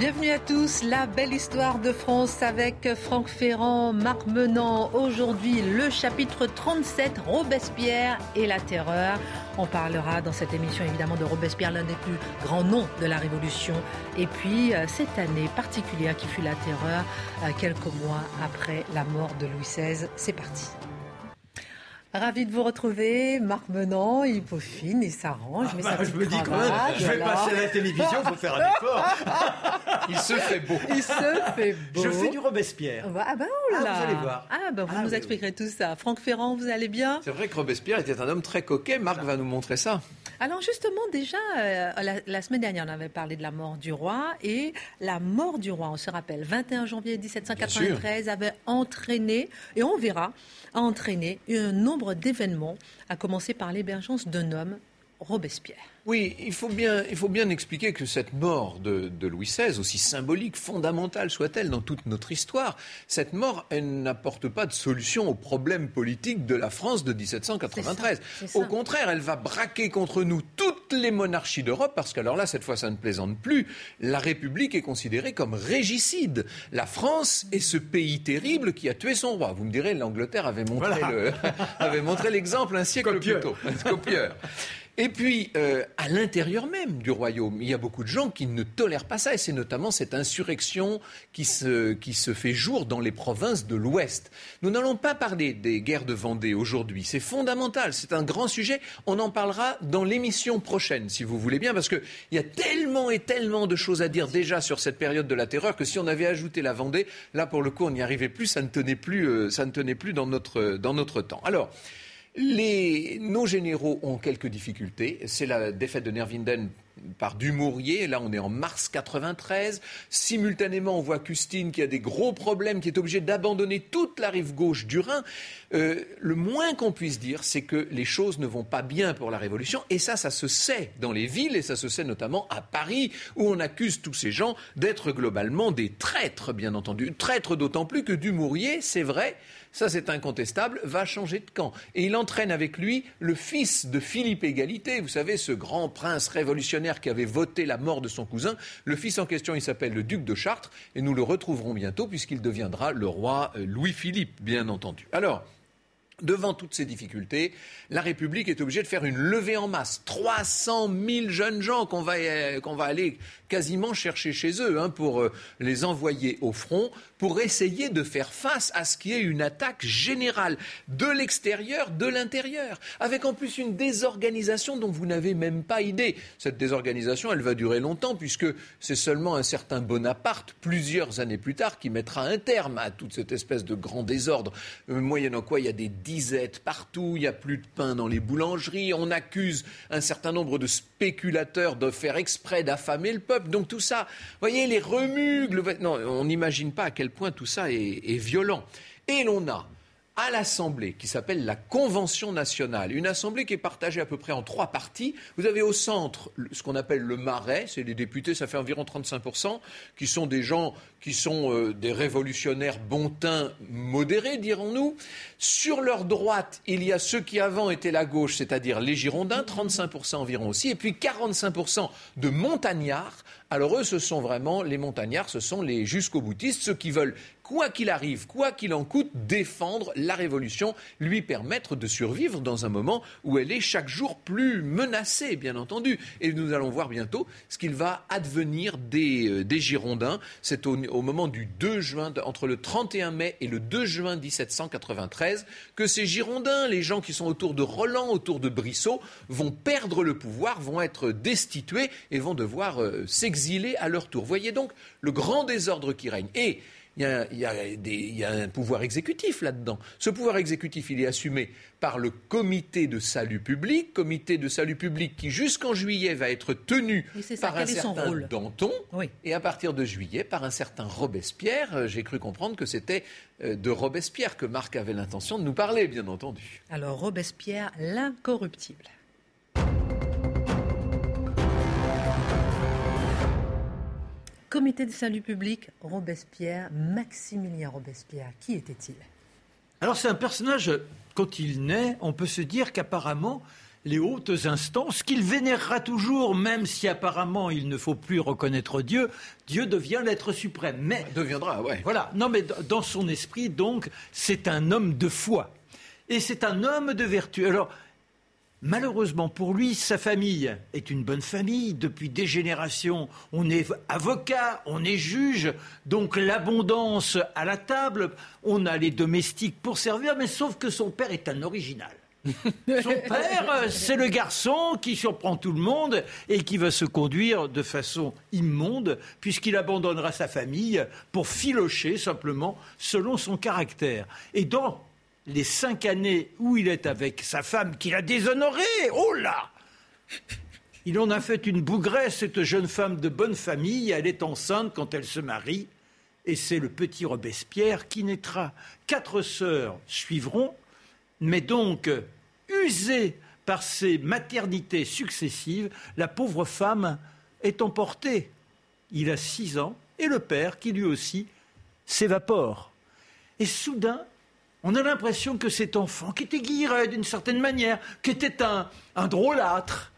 Bienvenue à tous, la belle histoire de France avec Franck Ferrand, Marc Menant. Aujourd'hui, le chapitre 37, Robespierre et la terreur. On parlera dans cette émission évidemment de Robespierre, l'un des plus grands noms de la Révolution. Et puis, euh, cette année particulière qui fut la terreur, euh, quelques mois après la mort de Louis XVI. C'est parti. Ravi de vous retrouver, Marc Menant, il peaufine, il s'arrange, ah bah, Je me dis quand même, je vais passer à la télévision, il faut faire un effort. il se fait beau. Il se fait beau. Je fais du Robespierre. Ah ben oh là là. Ah, vous allez voir. Ah ben vous ah nous expliquerez tout ça. Franck Ferrand, vous allez bien? C'est vrai que Robespierre était un homme très coquet. Marc va nous montrer ça. Alors justement, déjà, euh, la, semaine dernière, on avait parlé de la mort du roi. Et la mort du roi, on se rappelle, 21 janvier 1793, avait entraîné, et on verra, a entraîné un nombre d'événements, à commencer par l'émergence d'un homme, Robespierre. Oui, il faut bien, il faut bien expliquer que cette mort de, Louis XVI, aussi symbolique, fondamentale soit-elle dans toute notre histoire, cette mort, elle n'apporte pas de solution aux problèmes politiques de la France de 1793. Au contraire, elle va braquer contre nous toutes les monarchies d'Europe, parce qu'alors là, cette fois, ça ne plaisante plus. La République est considérée comme régicide. La France est ce pays terrible qui a tué son roi. Vous me direz, l'Angleterre avait montré l'exemple un siècle plus tôt. Copieur. Et puis, euh, à l'intérieur même du royaume, il y a beaucoup de gens qui ne tolèrent pas ça, et c'est notamment cette insurrection qui se, qui se fait jour dans les provinces de l'Ouest. Nous n'allons pas parler des guerres de Vendée aujourd'hui, c'est fondamental, c'est un grand sujet, on en parlera dans l'émission prochaine, si vous voulez bien, parce qu'il y a tellement et tellement de choses à dire déjà sur cette période de la terreur que si on avait ajouté la Vendée, là pour le coup on n'y arrivait plus, ça ne tenait plus, euh, ça ne tenait plus dans, notre, dans notre temps. Alors, les, nos généraux ont quelques difficultés. C'est la défaite de Nervinden par Dumouriez. Là, on est en mars 93. Simultanément, on voit Custine qui a des gros problèmes, qui est obligé d'abandonner toute la rive gauche du Rhin. Euh, le moins qu'on puisse dire, c'est que les choses ne vont pas bien pour la Révolution. Et ça, ça se sait dans les villes, et ça se sait notamment à Paris, où on accuse tous ces gens d'être globalement des traîtres, bien entendu. Traîtres d'autant plus que Dumouriez, c'est vrai, ça c'est incontestable, va changer de camp. Et il entraîne avec lui le fils de Philippe Égalité, vous savez, ce grand prince révolutionnaire qui avait voté la mort de son cousin. Le fils en question, il s'appelle le duc de Chartres, et nous le retrouverons bientôt puisqu'il deviendra le roi euh, Louis-Philippe, bien entendu. Alors, Devant toutes ces difficultés, la République est obligée de faire une levée en masse. 300 000 jeunes gens qu'on va, euh, qu'on va aller quasiment chercher chez eux hein, pour euh, les envoyer au front, pour essayer de faire face à ce qui est une attaque générale de l'extérieur, de l'intérieur, avec en plus une désorganisation dont vous n'avez même pas idée. Cette désorganisation, elle va durer longtemps puisque c'est seulement un certain Bonaparte, plusieurs années plus tard, qui mettra un terme à toute cette espèce de grand désordre, euh, moyennant quoi il y a des disette partout, il n'y a plus de pain dans les boulangeries, on accuse un certain nombre de spéculateurs de faire exprès d'affamer le peuple. Donc tout ça, voyez, les non, on n'imagine pas à quel point tout ça est violent. Et l'on a à l'Assemblée qui s'appelle la Convention nationale, une assemblée qui est partagée à peu près en trois parties. Vous avez au centre ce qu'on appelle le Marais, c'est les députés, ça fait environ 35%, qui sont des gens qui sont euh, des révolutionnaires bontins modérés, dirons-nous. Sur leur droite, il y a ceux qui avant étaient la gauche, c'est-à-dire les Girondins, 35% environ aussi, et puis 45% de montagnards. Alors eux, ce sont vraiment les montagnards, ce sont les jusqu'au boutistes, ceux qui veulent quoi qu'il arrive, quoi qu'il en coûte, défendre la révolution, lui permettre de survivre dans un moment où elle est chaque jour plus menacée, bien entendu. Et nous allons voir bientôt ce qu'il va advenir des, euh, des Girondins. C'est au, moment du 2 juin, entre le 31 mai et le 2 juin 1793, que ces Girondins, les gens qui sont autour de Roland, autour de Brissot, vont perdre le pouvoir, vont être destitués et vont devoir euh, s'exiler exilés à leur tour. Voyez donc le grand désordre qui règne. Et il y, a, un pouvoir exécutif là-dedans. Ce pouvoir exécutif, il est assumé par le comité de salut public, comité de salut public qui jusqu'en juillet va être tenu par un certain Danton, et à partir de juillet par un certain Robespierre. Euh, j'ai cru comprendre que c'était euh, de Robespierre que Marc avait l'intention de nous parler, bien entendu. Alors Robespierre, l'incorruptible. Comité de salut public, Robespierre, Maximilien Robespierre. Qui était-il? Alors c'est un personnage, quand il naît, on peut se dire qu'apparemment, les hautes instances, qu'il vénérera toujours, même si apparemment il ne faut plus reconnaître Dieu, Dieu devient l'être suprême. Mais deviendra, ouais. Voilà. Non, mais dans son esprit, donc, c'est un homme de foi et c'est un homme de vertu. Alors, Malheureusement pour lui, sa famille est une bonne famille. Depuis des générations, on est avocat, on est juge, donc l'abondance à la table, on a les domestiques pour servir, mais sauf que son père est un original. Son père, c'est le garçon qui surprend tout le monde et qui va se conduire de façon immonde, puisqu'il abandonnera sa famille pour filocher simplement selon son caractère. Et dans les cinq années où il est avec sa femme qu'il a déshonorée, oh là Il en a fait une bougresse, cette jeune femme de bonne famille, elle est enceinte quand elle se marie, et c'est le petit Robespierre qui naîtra. Quatre sœurs suivront, mais donc, usée par ces maternités successives, la pauvre femme est emportée. Il a six ans, et le père, qui lui aussi, s'évapore. Et soudain, on a l'impression que cet enfant, qui était guiré d'une certaine manière, qui était un, un drôlâtre,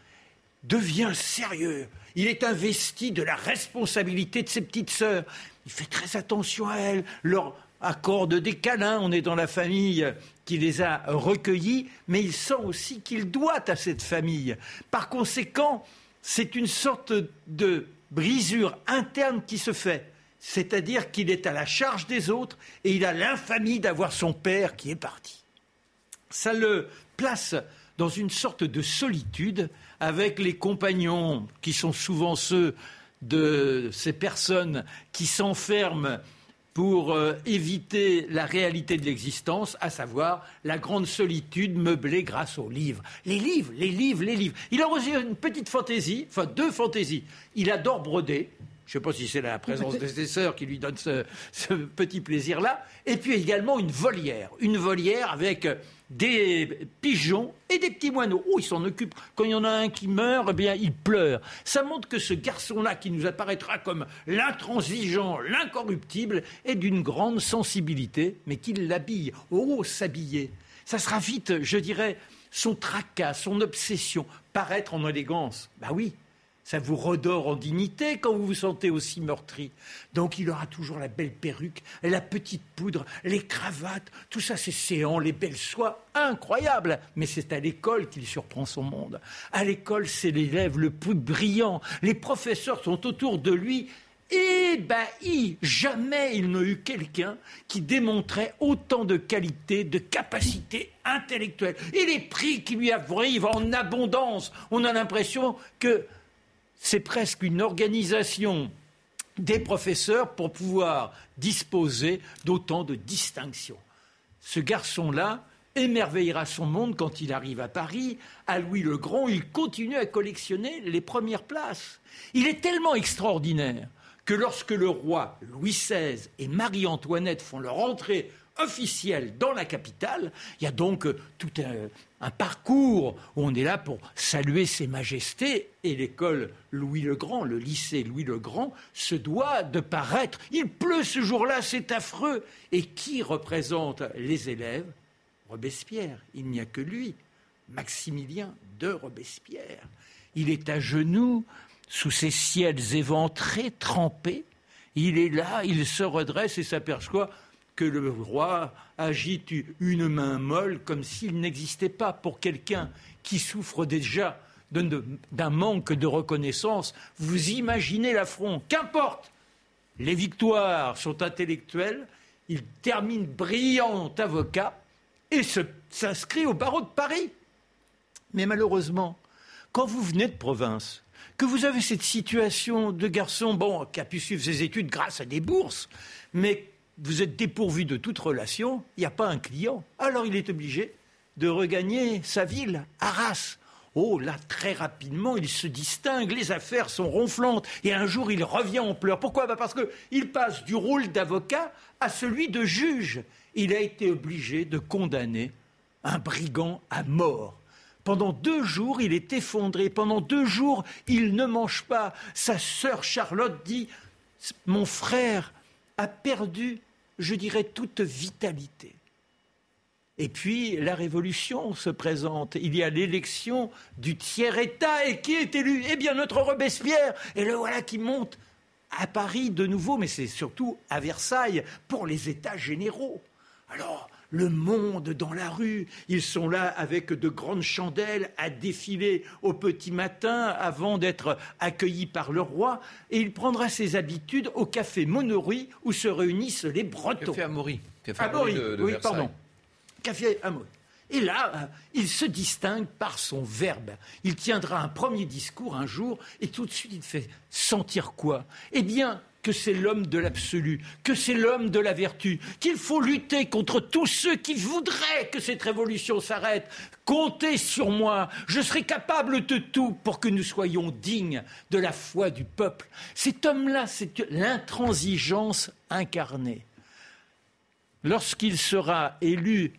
devient sérieux. Il est investi de la responsabilité de ses petites sœurs. Il fait très attention à elles, leur accorde des câlins. On est dans la famille qui les a recueillis, mais il sent aussi qu'il doit à cette famille. Par conséquent, c'est une sorte de brisure interne qui se fait c'est-à-dire qu'il est à la charge des autres et il a l'infamie d'avoir son père qui est parti. Ça le place dans une sorte de solitude avec les compagnons qui sont souvent ceux de ces personnes qui s'enferment pour euh, éviter la réalité de l'existence, à savoir la grande solitude meublée grâce aux livres. Les livres, les livres, les livres. Il a aussi une petite fantaisie, enfin deux fantaisies. Il adore broder, je ne sais pas si c'est la présence de ses sœurs qui lui donne ce, petit plaisir-là. Et puis également une volière. Une volière avec des pigeons et des petits moineaux. Oh, il s'en occupe. Quand il y en a un qui meurt, eh bien, il pleure. Ça montre que ce garçon-là, qui nous apparaîtra comme l'intransigeant, l'incorruptible, est d'une grande sensibilité, mais qu'il l'habille. Oh, s'habiller. Ça sera vite, je dirais, son tracas, son obsession, paraître en élégance. Bah oui, ça vous redore en dignité quand vous vous sentez aussi meurtri. Donc il aura toujours la belle perruque, la petite poudre, les cravates, tout ça c'est séant, les belles soies, incroyable. Mais c'est à l'école qu'il surprend son monde. À l'école, c'est l'élève le plus brillant. Les professeurs sont autour de lui ébahis. Jamais il n'a eu quelqu'un qui démontrait autant de qualité, de capacité intellectuelle. Et les prix qui lui arrivent en abondance. On a l'impression que c'est presque une organisation des professeurs pour pouvoir disposer d'autant de distinctions. Ce garçon-là émerveillera son monde quand il arrive à Paris. À Louis le Grand, il continue à collectionner les premières places. Il est tellement extraordinaire que lorsque le roi Louis XVI et Marie-Antoinette font leur entrée officielle dans la capitale. Il y a donc euh, tout un, parcours où on est là pour saluer ses majestés et l'école Louis le Grand, le lycée Louis le Grand, se doit de paraître. Il pleut ce jour-là, c'est affreux. Et qui représente les élèves? Robespierre. Il n'y a que lui, Maximilien de Robespierre. Il est à genoux, sous ses ciels éventrés, trempés. Il est là, il se redresse et s'aperçoit que le roi agite une main molle comme s'il n'existait pas pour quelqu'un qui souffre déjà d'un manque de reconnaissance. Vous imaginez l'affront. Qu'importe, les victoires sont intellectuelles. Il termine brillant avocat et s'inscrit au barreau de Paris. Mais malheureusement, quand vous venez de province, que vous avez cette situation de garçon, bon, qui a pu suivre ses études grâce à des bourses, mais vous êtes dépourvu de toute relation, il n'y a pas un client. Alors il est obligé de regagner sa ville, Arras. Oh là, très rapidement, il se distingue, les affaires sont ronflantes, et un jour il revient en pleurs. Pourquoi? Bah, Parce qu'il passe du rôle d'avocat à celui de juge. Il a été obligé de condamner un brigand à mort. Pendant deux jours, il est effondré. Pendant deux jours, il ne mange pas. Sa sœur Charlotte dit Mon frère a perdu, je dirais, toute vitalité. Et puis la révolution se présente. Il y a l'élection du tiers-État. Et qui est élu? Eh bien notre Robespierre. Et le voilà qui monte à Paris de nouveau, mais c'est surtout à Versailles pour les États généraux. Alors, le monde dans la rue. Ils sont là avec de grandes chandelles à défiler au petit matin avant d'être accueillis par le roi. Et il prendra ses habitudes au café Monory où se réunissent les Bretons. Café Amaury. Café Amaury, oui, pardon. Café Amaury. Et là, euh, il se distingue par son verbe. Il tiendra un premier discours un jour et tout de suite il fait sentir quoi? Eh bien, que c'est l'homme de l'absolu, que c'est l'homme de la vertu, qu'il faut lutter contre tous ceux qui voudraient que cette révolution s'arrête. Comptez sur moi, je serai capable de tout pour que nous soyons dignes de la foi du peuple. Cet homme-là, c'est l'intransigeance incarnée. Lorsqu'il sera élu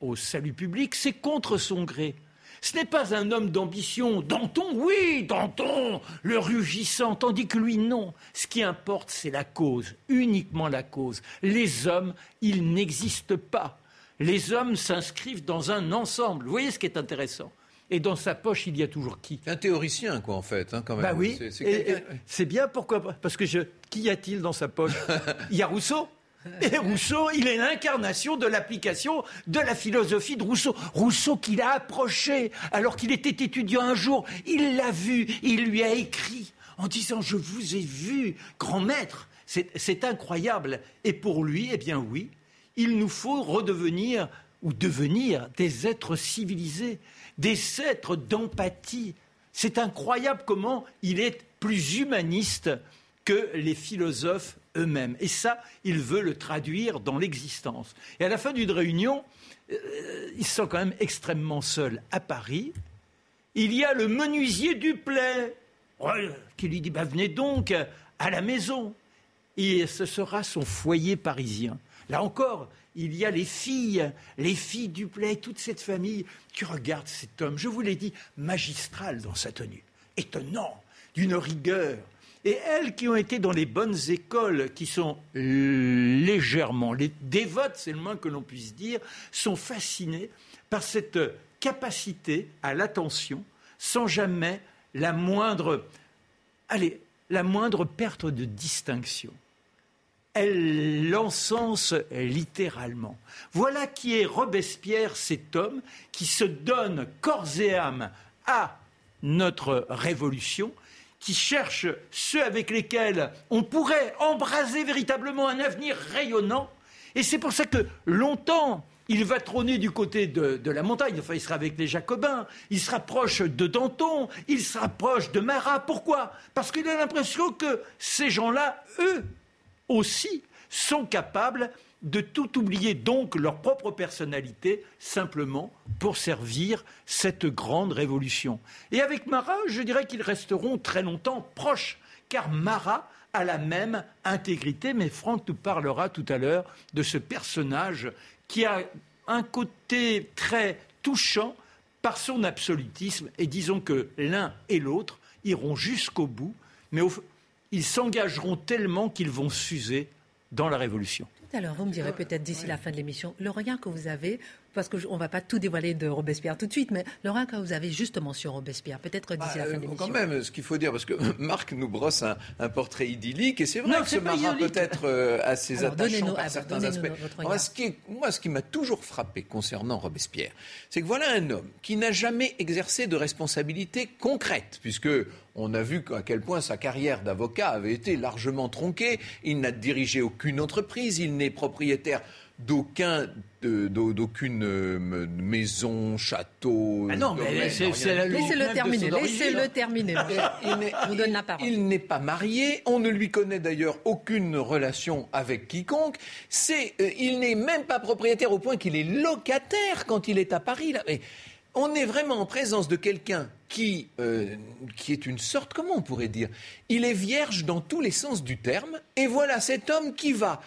au salut public, c'est contre son gré. Ce n'est pas un homme d'ambition. Danton, oui, Danton, le rugissant, tandis que lui, non. Ce qui importe, c'est la cause, uniquement la cause. Les hommes, ils n'existent pas. Les hommes s'inscrivent dans un ensemble. Vous voyez ce qui est intéressant et dans sa poche, il y a toujours qui? Un théoricien, quoi, en fait, hein, quand même. Bah oui. C'est bien, pourquoi Parce que je... qui y a-t-il dans sa poche? Il y a Rousseau et Rousseau, il est l'incarnation de l'application de la philosophie de Rousseau. Rousseau qui l'a approché alors qu'il était étudiant un jour, il l'a vu, il lui a écrit en disant Je vous ai vu, grand maître. C'est incroyable. Et pour lui, eh bien oui, il nous faut redevenir ou devenir des êtres civilisés, des êtres d'empathie. C'est incroyable comment il est plus humaniste que les philosophes eux-mêmes. Et ça, il veut le traduire dans l'existence. Et à la fin d'une réunion, euh, ils sont quand même extrêmement seuls à Paris. Il y a le menuisier Duplay qui lui dit bah, Venez donc à la maison. Et ce sera son foyer parisien. Là encore, il y a les filles, les filles Duplay, toute cette famille qui regarde cet homme, je vous l'ai dit, magistral dans sa tenue, étonnant, d'une rigueur, et elles qui ont été dans les bonnes écoles, qui sont légèrement les dévotes, c'est le moins que l'on puisse dire, sont fascinées par cette capacité à l'attention sans jamais la moindre, allez, la moindre perte de distinction. Elle l'encense littéralement. Voilà qui est Robespierre, cet homme qui se donne corps et âme à notre révolution qui cherchent ceux avec lesquels on pourrait embraser véritablement un avenir rayonnant. Et c'est pour ça que longtemps, il va trôner du côté de, la montagne. Enfin, il sera avec les Jacobins. Il se rapproche de Danton. Il se rapproche de Marat. Pourquoi? Parce qu'il a l'impression que ces gens-là, eux aussi, sont capables de tout oublier, donc leur propre personnalité, simplement pour servir cette grande révolution. Et avec Marat, je dirais qu'ils resteront très longtemps proches, car Marat a la même intégrité, mais Franck nous parlera tout à l'heure de ce personnage qui a un côté très touchant par son absolutisme, et disons que l'un et l'autre iront jusqu'au bout, mais ils s'engageront tellement qu'ils vont s'user dans la Révolution. Alors, vous me direz peut-être d'ici la fin de l'émission, le regard que vous avez, parce qu'on ne va pas tout dévoiler de Robespierre tout de suite, mais regard que vous avez justement sur Robespierre, peut-être d'ici la fin de euh, l'émission. Quand même, ce qu'il faut dire, parce que Marc nous brosse un, portrait idyllique, et c'est vrai que ce marin peut être euh, assez attachant par certains aspects. moi, ce qui m'a toujours frappé concernant Robespierre, c'est que voilà un homme qui n'a jamais exercé de responsabilité concrète, puisque on a vu à quel point sa carrière d'avocat avait été largement tronquée. Il n'a dirigé aucune entreprise, il n'est propriétaire d'aucun d'aucune euh, maison, château. Ah non, mais c'est la Laissez-le terminer. Laissez-le terminer. vous donne la parole. Il n'est pas marié. On ne lui connaît d'ailleurs aucune relation avec quiconque. C'est, euh, il n'est même pas propriétaire au point qu'il est locataire quand il est à Paris. Là. Mais on est vraiment en présence de quelqu'un qui, euh, qui est une sorte, comment on pourrait dire? Il est vierge dans tous les sens du terme. Et voilà cet homme qui va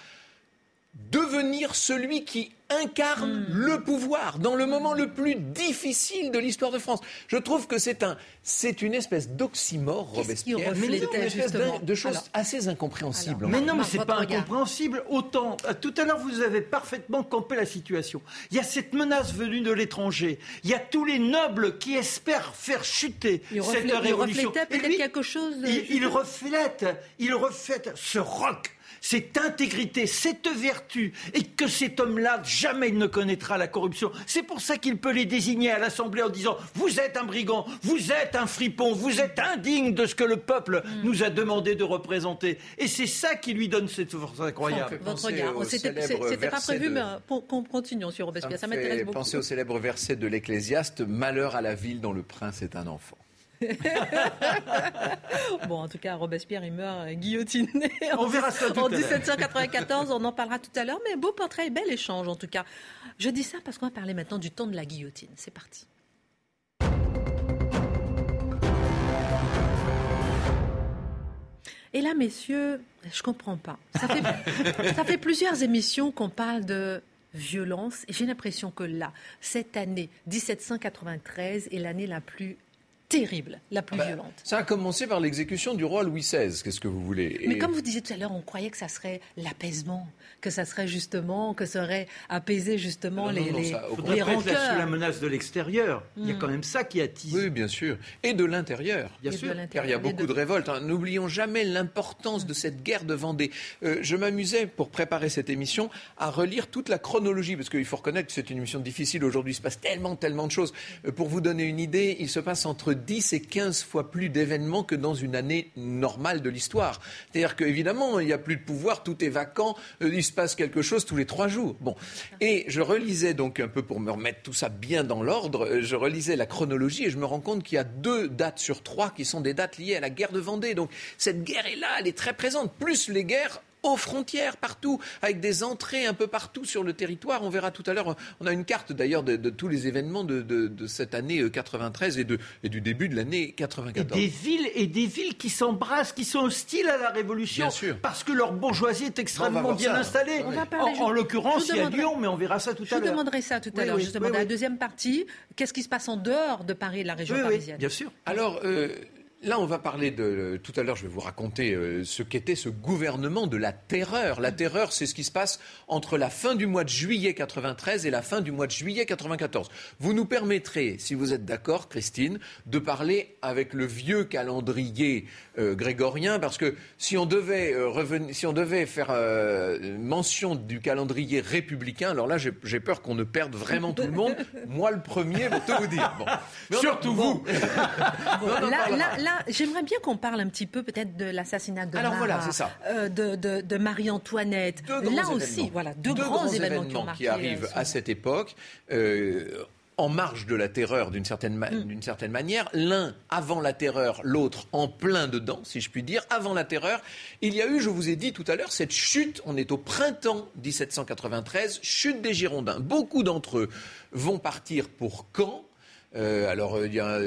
devenir celui qui incarne hmm. le pouvoir dans le moment le plus difficile de l'histoire de France. Je trouve que c'est un, c'est une espèce d'oxymore, Robespierre, mais une espèce de, choses assez incompréhensibles. mais non, mais c'est pas incompréhensible. Autant, euh, tout à l'heure, vous avez parfaitement campé la situation. Il y a cette menace venue de l'étranger. Il y a tous les nobles qui espèrent faire chuter cette révolution. Il reflétait quelque chose. Il, il reflète, il reflète ce roc cette intégrité, cette vertu, et que cet homme-là, jamais il ne connaîtra la corruption. C'est pour ça qu'il peut les désigner à l'Assemblée en disant Vous êtes un brigand, vous êtes un fripon, vous êtes indigne de ce que le peuple mm. nous a demandé de représenter. Et c'est ça qui lui donne cette force incroyable. Votre regard. C'était pas prévu, mais continuons sur Robespierre. Ça, m'intéresse beaucoup. Pensez au célèbre verset de l'Ecclésiaste Malheur à la ville dont le prince est un enfant. bon, en tout cas, Robespierre, il meurt guillotiné. On verra ça En 1794, on en parlera tout à l'heure. Mais beau portrait et bel échange, en tout cas. Je dis ça parce qu'on va parler maintenant du temps de la guillotine. C'est parti. Et là, messieurs, je comprends pas. Ça fait, ça fait plusieurs émissions qu'on parle de violence. Et j'ai l'impression que là, cette année 1793 est l'année la plus terrible, la plus bah, violente. Ça a commencé par l'exécution du roi Louis XVI, qu'est-ce que vous voulez Mais comme vous disiez tout à l'heure, on croyait que ça serait l'apaisement, que ça serait justement, que ça aurait apaisé justement les, non, les, les rancœurs. sous la menace de l'extérieur. Il y a mm. quand même ça qui attise. Oui, bien sûr. Et de l'intérieur. Bien sûr. Car il y a beaucoup de, révoltes. Hein. N'oublions jamais l'importance de cette guerre de Vendée. Euh, je m'amusais, pour préparer cette émission, à relire toute la chronologie, parce qu'il faut reconnaître que c'est une émission difficile. Aujourd'hui, il se passe tellement, tellement de choses. Euh, pour vous donner une idée, il se passe entre 10 et 15 fois plus d'événements que dans une année normale de l'histoire. C'est-à-dire qu'évidemment, il n'y a plus de pouvoir, tout est vacant, euh, il se passe quelque chose tous les trois jours. Bon. Et je relisais donc un peu pour me remettre tout ça bien dans l'ordre, euh, je relisais la chronologie et je me rends compte qu'il y a deux dates sur trois qui sont des dates liées à la guerre de Vendée. Donc cette guerre est là, elle est très présente, plus les guerres aux frontières, partout, avec des entrées un peu partout sur le territoire. On verra tout à l'heure, on a une carte d'ailleurs de, tous les événements de, cette année 93 euh, et, du début de l'année 94. Et des villes et des villes qui s'embrassent, qui sont hostiles à la Révolution, parce que leur bourgeoisie est extrêmement bien installée. en, l'occurrence, il y a Lyon, mais on verra ça tout à l'heure. Je demanderai ça tout à l'heure, justement, dans la deuxième partie. Qu'est-ce qui se passe en dehors de Paris et de la région parisienne? Bien sûr. Alors, euh, Là, on va parler de. Tout à l'heure, je vais vous raconter euh, ce qu'était ce gouvernement de la terreur. La terreur, c'est ce qui se passe entre la fin du mois de juillet 93 et la fin du mois de juillet 94. Vous nous permettrez, si vous êtes d'accord, Christine, de parler avec le vieux calendrier euh, grégorien, parce que si on devait, euh, revenir, si on devait faire mention du calendrier républicain, alors là, j'ai peur qu'on ne perde vraiment tout le monde. Moi, le premier, pour tout vous dire. Surtout vous. là j'aimerais bien qu'on parle un petit peu peut-être de l'assassinat de, Alors, voilà, euh, de, Marie-Antoinette. Là aussi, voilà, deux, grands, événements, qui, arrivent à cette époque. Euh, en marge de la terreur d'une certaine, mm. certaine, manière, l'un avant la terreur, l'autre en plein dedans, si je puis dire. Avant la terreur, il y a eu, je vous ai dit tout à l'heure, cette chute, on est au printemps 1793, chute des Girondins. Beaucoup d'entre eux vont partir pour Caen, euh, alors, euh, il y, a,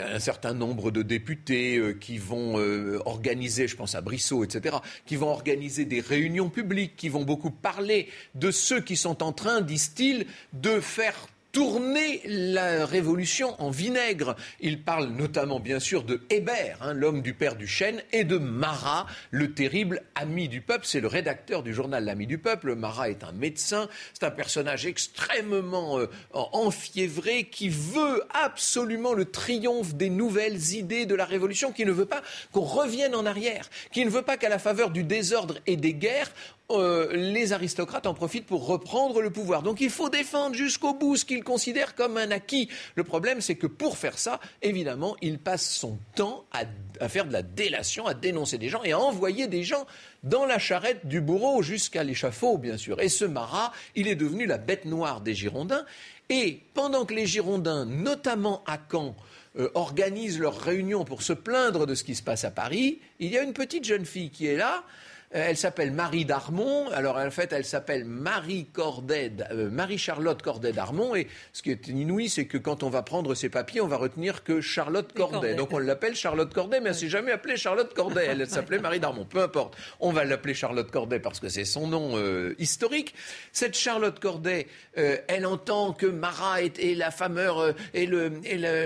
un certain nombre de députés euh, qui vont organiser, je pense à Brissot, etc., qui vont organiser des réunions publiques, qui vont beaucoup parler de ceux qui sont en train, disent-ils, de faire tourner la révolution en vinaigre. Il parle notamment, bien sûr, de Hébert, hein, l'homme du père du chêne, et de Marat, le terrible ami du peuple. C'est le rédacteur du journal L'ami du peuple. Marat est un médecin. C'est un personnage extrêmement euh, enfiévré qui veut absolument le triomphe des nouvelles idées de la révolution, qui ne veut pas qu'on revienne en arrière, qui ne veut pas qu'à la faveur du désordre et des guerres, euh, les aristocrates en profitent pour reprendre le pouvoir. Donc il faut défendre jusqu'au bout ce qu'ils considèrent comme un acquis. Le problème, c'est que pour faire ça, évidemment, il passe son temps à, faire de la délation, à dénoncer des gens et à envoyer des gens dans la charrette du bourreau jusqu'à l'échafaud, bien sûr. Et ce Marat, il est devenu la bête noire des Girondins. Et pendant que les Girondins, notamment à Caen, euh, organisent leurs réunions pour se plaindre de ce qui se passe à Paris, il y a une petite jeune fille qui est là, elle s'appelle Marie Darmon. Alors en fait, elle s'appelle Marie Cordet, euh, Marie-Charlotte Cordet Darmon. Et ce qui est inouï, c'est que quand on va prendre ses papiers, on va retenir que Charlotte Corday. Donc on l'appelle Charlotte Corday, mais elle s'est jamais appelée Charlotte Corday. Elle s'appelait Marie Darmon. Peu importe. On va l'appeler Charlotte Corday parce que c'est son nom euh, historique. Cette Charlotte Corday, elle entend que Marat est, la fameur et, le,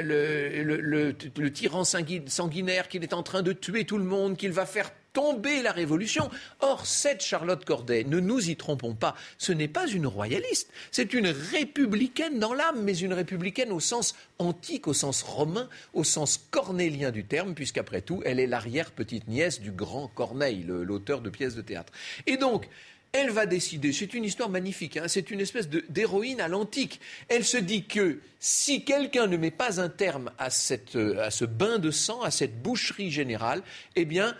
le tyran sanguinaire, qu'il est en train de tuer tout le monde, qu'il va faire tomber la Révolution. Or, cette Charlotte Corday, ne nous y trompons pas, ce n'est pas une royaliste, c'est une républicaine dans l'âme, mais une républicaine au sens antique, au sens romain, au sens cornélien du terme, puisqu'après tout, elle est l'arrière-petite-nièce du grand Corneille, l'auteur de pièces de théâtre. Et donc, elle va décider, c'est une histoire magnifique, hein, c'est une espèce d'héroïne à l'antique. Elle se dit que si quelqu'un ne met pas un terme à, cette, à ce bain de sang, à cette boucherie générale, eh bien, euh,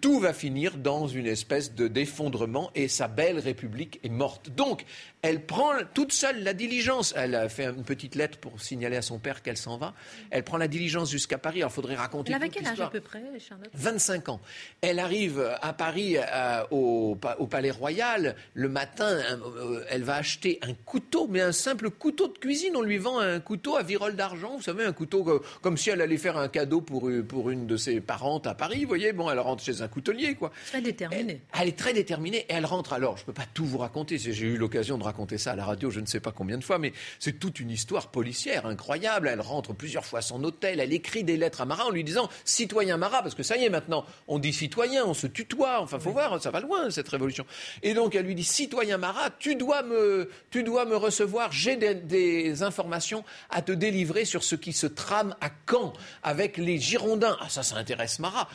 tout va finir dans une espèce de d'effondrement et sa belle République est morte. Donc, elle prend toute seule la diligence. Elle a fait une petite lettre pour signaler à son père qu'elle s'en va. Elle prend la diligence jusqu'à Paris. Alors, il faudrait raconter Elle avait quel âge à peu près, Charlotte? 25 ans. Elle arrive à Paris, euh, au, Palais Royal. Le matin, euh, elle va acheter un couteau, mais un simple couteau de cuisine. On lui vend un couteau à virole d'argent. Vous savez, un couteau comme si elle allait faire un cadeau pour, pour une de ses parentes à Paris. Vous voyez, bon, elle rentre chez un coutelier, quoi. Très déterminée. Elle, est très déterminée et elle rentre. Alors, je ne peux pas tout vous raconter. J'ai eu l'occasion de raconter ça à la radio, je ne sais pas combien de fois, mais c'est toute une histoire policière incroyable. Elle rentre plusieurs fois à son hôtel, elle écrit des lettres à Marat en lui disant citoyen Marat, parce que ça y est maintenant, on dit citoyen, on se tutoie. Enfin, faut voir, ça va loin cette révolution. Et donc, elle lui dit citoyen Marat, tu dois me, tu dois me recevoir. J'ai des, des informations à te délivrer sur ce qui se trame à Caen avec les Girondins. Ah, ça, ça intéresse Marat.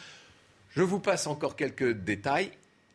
Je vous passe encore quelques détails.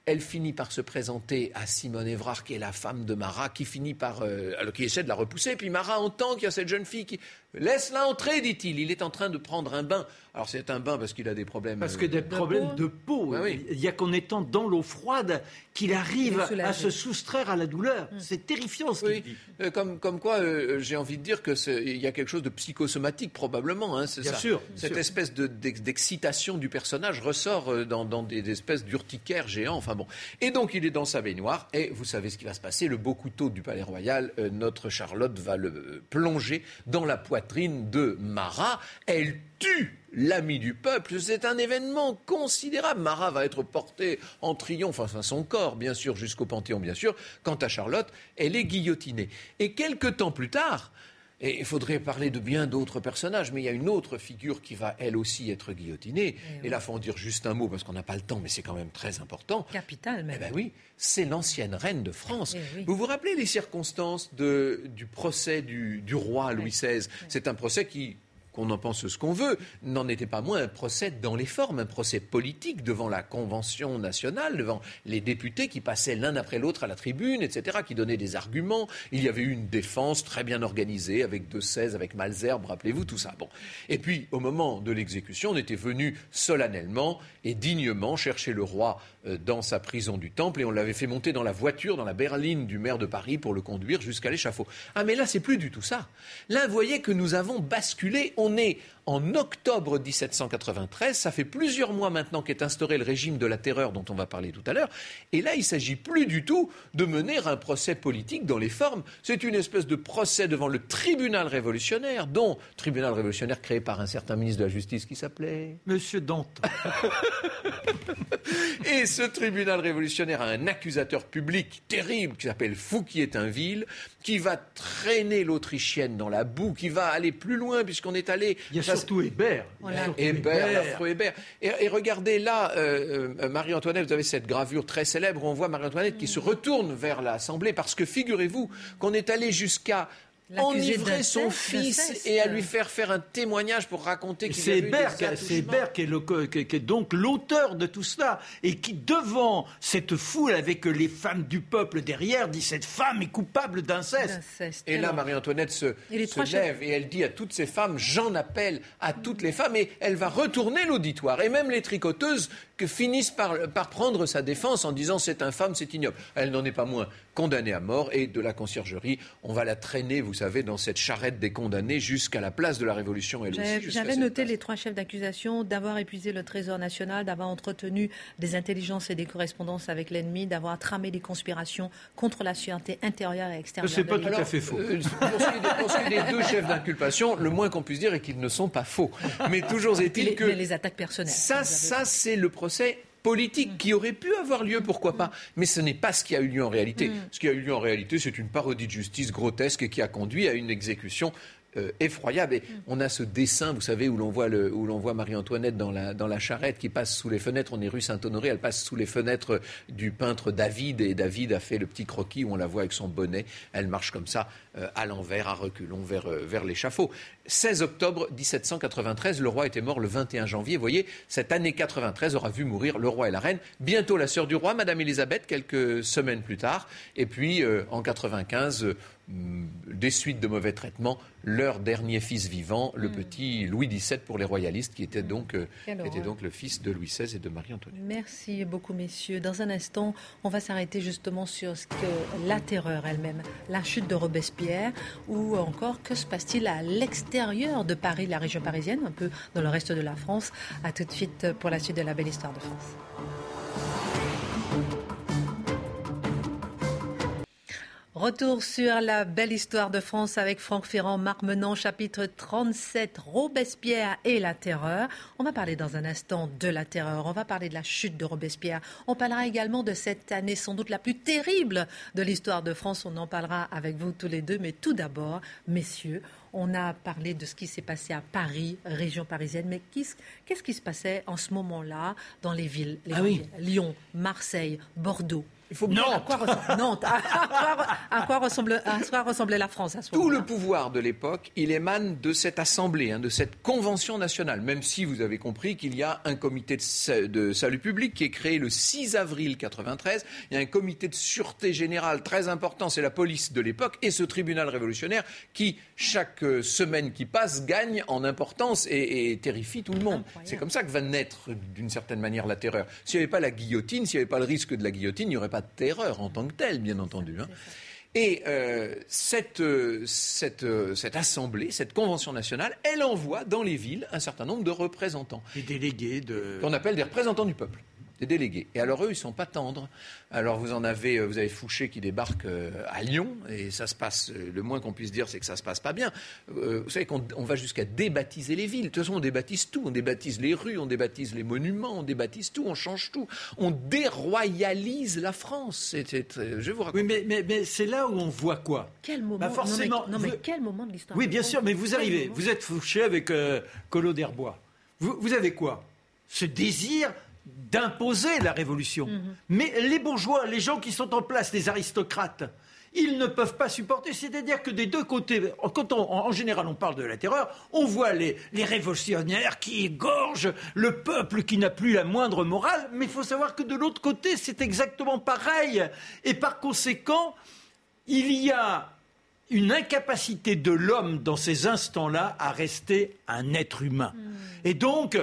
Elle finit par se présenter à Simone Évrard, qui est la femme de Marat, qui finit par, euh, qui essaie de la repousser. Puis Marat entend qu'il y a cette jeune fille qui laisse-la entrer, dit-il. Il est en train de prendre un bain. Alors c'est un bain parce qu'il a des problèmes. Parce que des euh, problèmes de peau. Ah Il y a qu'en étant dans l'eau froide qu'il arrive à se soustraire à la douleur. Mm. C'est terrifiant ce qu'il dit. Euh, comme, comme quoi, euh, j'ai envie de dire qu'il y a quelque chose de psychosomatique probablement. Hein, bien sûr. Cette espèce d'excitation du personnage ressort dans, des, espèces d'urticaires géants. Enfin bon. Et donc il est dans sa baignoire et vous savez ce qui va se passer. Le beau couteau du Palais Royal, notre Charlotte va le plonger dans la poitrine de Marat. Elle tue l'ami du peuple. C'est un événement considérable. Marat va être porté en triomphe, enfin son corps, bien sûr, jusqu'au Panthéon, bien sûr. Quant à Charlotte, elle est guillotinée. Et quelque temps plus tard, et il faudrait parler de bien d'autres personnages, mais il y a une autre figure qui va elle aussi être guillotinée. Eh et, là, il faut en dire juste un mot parce qu'on n'a pas le temps, mais c'est quand même très important. Capital même. Eh ben oui, c'est l'ancienne reine de France. Eh vous vous rappelez les circonstances du procès du, du roi Louis XVI? C'est un procès qui qu'on en pense ce qu'on veut, n'en était pas moins un procès dans les formes, un procès politique devant la Convention nationale, devant les députés qui passaient l'un après l'autre à la tribune, etc., qui donnaient des arguments. Il y avait eu une défense très bien organisée avec De 16, avec Malzerbe, rappelez-vous tout ça. Bon. Et puis, au moment de l'exécution, on était venu solennellement et dignement chercher le roi euh, dans sa prison du Temple et on l'avait fait monter dans la voiture, dans la berline du maire de Paris pour le conduire jusqu'à l'échafaud. Ah mais là, c'est plus du tout ça. Là, vous voyez que nous avons basculé. Est en octobre 1793. Ça fait plusieurs mois maintenant qu'est instauré le régime de la terreur dont on va parler tout à l'heure. Et là, il ne s'agit plus du tout de mener un procès politique dans les formes. C'est une espèce de procès devant le tribunal révolutionnaire, dont tribunal révolutionnaire créé par un certain ministre de la Justice qui s'appelait Monsieur Danton. Et ce tribunal révolutionnaire a un accusateur public terrible qui s'appelle Fouquier-Tinville, qui va traîner l'Autrichienne dans la boue, qui va aller plus loin puisqu'on est allé surtout Hébert. Hébert, l'affreux Hébert. Et, regardez là, euh, euh, Marie-Antoinette, vous avez cette gravure très célèbre où on voit Marie-Antoinette qui se retourne vers l'Assemblée parce que figurez-vous qu'on est allé jusqu'à enivrer son fils et à lui faire faire un témoignage pour raconter qu'il C'est Hébert, c'est Hébert qui, est donc l'auteur de tout cela et qui devant cette foule avec les femmes du peuple derrière dit cette femme est coupable d'inceste. Et là Marie-Antoinette se, lève et elle dit à toutes ces femmes j'en appelle à toutes les femmes et elle va retourner l'auditoire. Et même les tricoteuses que finissent par, par prendre sa défense en disant c'est infâme, c'est ignoble. Elle n'en est pas moins condamnée à mort et de la conciergerie, on va la traîner, vous savez, dans cette charrette des condamnés jusqu'à la place de la Révolution. J'avais noté les trois chefs d'accusation d'avoir épuisé le Trésor national, d'avoir entretenu des intelligences et des correspondances avec l'ennemi, d'avoir tramé des conspirations contre la sûreté intérieure et extérieure. C'est pas tout à fait faux. Euh, pour ce qui est des deux chefs d'inculpation, le moins qu'on puisse dire est qu'ils ne sont pas faux. Mais toujours est-il que... les attaques personnelles. Ça, ça c'est le procès politique qui aurait pu avoir lieu, pourquoi pas. Mais ce n'est pas ce qui a eu lieu en réalité. Mm. Ce qui a eu lieu en réalité, c'est une parodie de justice grotesque et qui a conduit à une exécution euh, effroyable. Et on a ce dessin, vous savez, où l'on voit, Marie-Antoinette dans la, dans la charrette qui passe sous les fenêtres. On est rue Saint-Honoré, elle passe sous les fenêtres du peintre David. Et David a fait le petit croquis où on la voit avec son bonnet. Elle marche comme ça, euh, à l'envers, à reculons, vers, euh, vers l'échafaud. 16 octobre 1793, le roi était mort le 21 janvier. Vous voyez, cette année 93 aura vu mourir le roi et la reine. Bientôt la sœur du roi, Madame Elisabeth, quelques semaines plus tard. Et puis, en 95, Mm, des suites de mauvais traitements, leur dernier fils vivant, le mm. petit Louis XVII pour les royalistes, qui était donc, euh, était donc le fils de Louis XVI et de Marie-Antoinette. Merci beaucoup, messieurs. Dans un instant, on va s'arrêter justement sur ce que la terreur elle-même, la chute de Robespierre, ou encore que se passe-t-il à l'extérieur de Paris, la région parisienne, un peu dans le reste de la France. À tout de suite pour la suite de la belle histoire de France. Retour sur la belle histoire de France avec Franck Ferrand, Marc Menant, chapitre 37, Robespierre et la terreur. On va parler dans un instant de la terreur, on va parler de la chute de Robespierre. On parlera également de cette année sans doute la plus terrible de l'histoire de France. On en parlera avec vous tous les deux. Mais tout d'abord, messieurs, on a parlé de ce qui s'est passé à Paris, région parisienne. Mais qu'est-ce qui se passait en ce moment-là dans les villes, les ah villes? Lyon, Marseille, Bordeaux? Il faut Nantes. À quoi, ressemble, ressemblait la France à ce Tout le pouvoir de l'époque, il émane de cette assemblée, hein, de cette convention nationale. Même si vous avez compris qu'il y a un comité de, salut public qui est créé le 6 avril 93. Il y a un comité de sûreté générale très important, c'est la police de l'époque, et ce tribunal révolutionnaire qui, chaque euh, semaine qui passe, gagne en importance et, terrifie tout le monde. C'est comme ça que va naître, d'une certaine manière, la terreur. S'il n'y avait pas la guillotine, s'il n'y avait pas le risque de la guillotine, il n'y aurait pas de terreur en tant que telle, bien entendu. Hein. Et euh, cette, euh, cette, euh, cette, assemblée, cette convention nationale, elle envoie dans les villes un certain nombre de représentants. Des délégués de... Qu'on appelle des représentants du peuple des délégués. Et alors eux, ils sont pas tendres. Alors vous en avez, euh, vous avez Fouché qui débarque euh, à Lyon et ça se passe. Euh, le moins qu'on puisse dire, c'est que ça se passe pas bien. vous savez qu'on va jusqu'à débaptiser les villes. De toute façon, on débaptise tout. On débaptise les rues, on débaptise les monuments, on débaptise tout, on change tout. On déroyalise la France. je vous raconte. Oui, mais, mais, c'est là où on voit quoi? Quel moment? Bah, forcément, non, mais, quel moment de l'histoire? Oui, bien sûr, mais vous arrivez, vous êtes Fouché avec Collot d'Herbois. Vous, vous avez quoi? Ce désir d'imposer la révolution. Mhm. Mais les bourgeois, les gens qui sont en place, les aristocrates, ils ne peuvent pas supporter. C'est-à-dire que des deux côtés, quand en général on parle de la terreur, on voit les, les révolutionnaires qui égorgent le peuple qui n'a plus la moindre morale, mais il faut savoir que de l'autre côté, c'est exactement pareil. Et par conséquent, il y a une incapacité de l'homme dans ces instants-là à rester un être humain. Mhm. Et donc,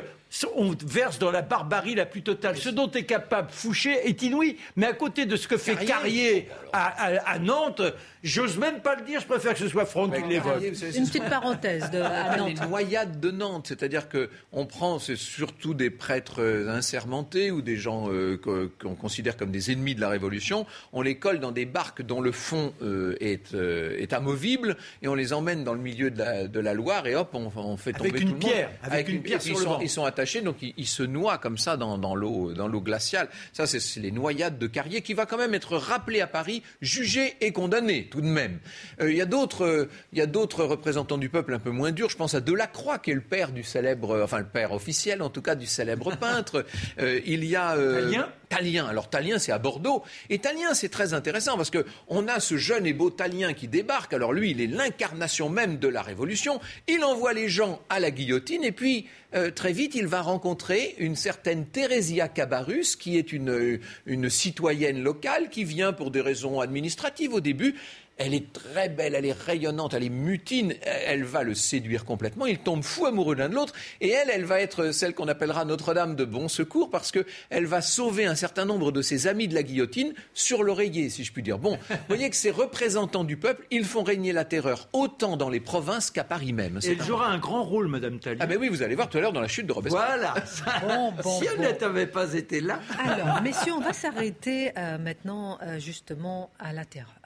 on verse dans la barbarie la plus totale. Ce dont est capable Fouché est inouï. Mais à côté de ce que fait Carrier, à, Nantes, j'ose même pas le dire, je préfère que ce soit Franck qui l'évoque. Une petite parenthèse de à Nantes. Les noyades de Nantes, c'est-à-dire qu'on prend, c'est surtout des prêtres euh, insermentés ou des gens euh, qu'on considère comme des ennemis de la Révolution, on les colle dans des barques dont le fond euh, est, est, amovible et on les emmène dans le milieu de la, Loire et hop, on, fait tomber avec une pierre, Avec, une, pierre, sur le Ils sont donc il, se noie comme ça dans, l'eau glaciale. Ça, c'est les noyades de Carrier qui va quand même être rappelé à Paris, jugé et condamné tout de même. Euh, il y a d'autres représentants du peuple un peu moins durs. Je pense à Delacroix, qui est le père du célèbre, enfin le père officiel en tout cas du célèbre peintre. Euh, il y a euh, Talien. Alors Talien, c'est à Bordeaux. Et Talien, c'est très intéressant parce que on a ce jeune et beau Talien qui débarque. Alors lui, il est l'incarnation même de la Révolution. Il envoie les gens à la guillotine et puis euh, très vite, il va rencontrer une certaine Theresia Cabarus, qui est une, une citoyenne locale qui vient pour des raisons administratives au début. Elle est très belle, elle est rayonnante, elle est mutine, elle va le séduire complètement. Ils tombent fous amoureux l'un de l'autre. Et elle, elle va être celle qu'on appellera Notre-Dame de bon secours parce qu'elle va sauver un certain nombre de ses amis de la guillotine sur l'oreiller, si je puis dire. Bon, vous voyez que ces représentants du peuple, ils font régner la terreur autant dans les provinces qu'à Paris même. Et elle jouera un grand rôle, Madame Tallien. Ah ben oui, vous allez voir tout à l'heure dans la chute de Robespierre. Voilà. si elle n'avait pas été là. Alors, messieurs, on va s'arrêter euh, maintenant euh, justement à la terreur.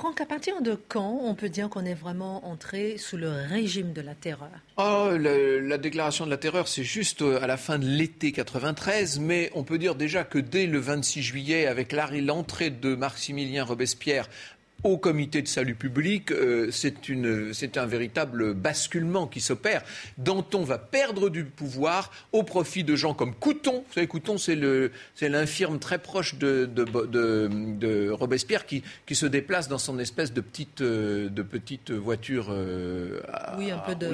Franck, à partir de quand on peut dire qu'on est vraiment entré sous le régime de la terreur? Oh, La déclaration de la terreur, c'est juste euh, à la fin de l'été 93, mais on peut dire déjà que dès le 26 juillet, avec l'entrée de Maximilien Robespierre au comité de salut public, euh, c'est un véritable basculement qui s'opère. Danton va perdre du pouvoir au profit de gens comme Couton. Vous savez, Couton, c'est l'infirme très proche de, de, Robespierre qui, qui, se déplace dans son espèce de petite, euh, de petite voiture. Euh, oui, un peu de.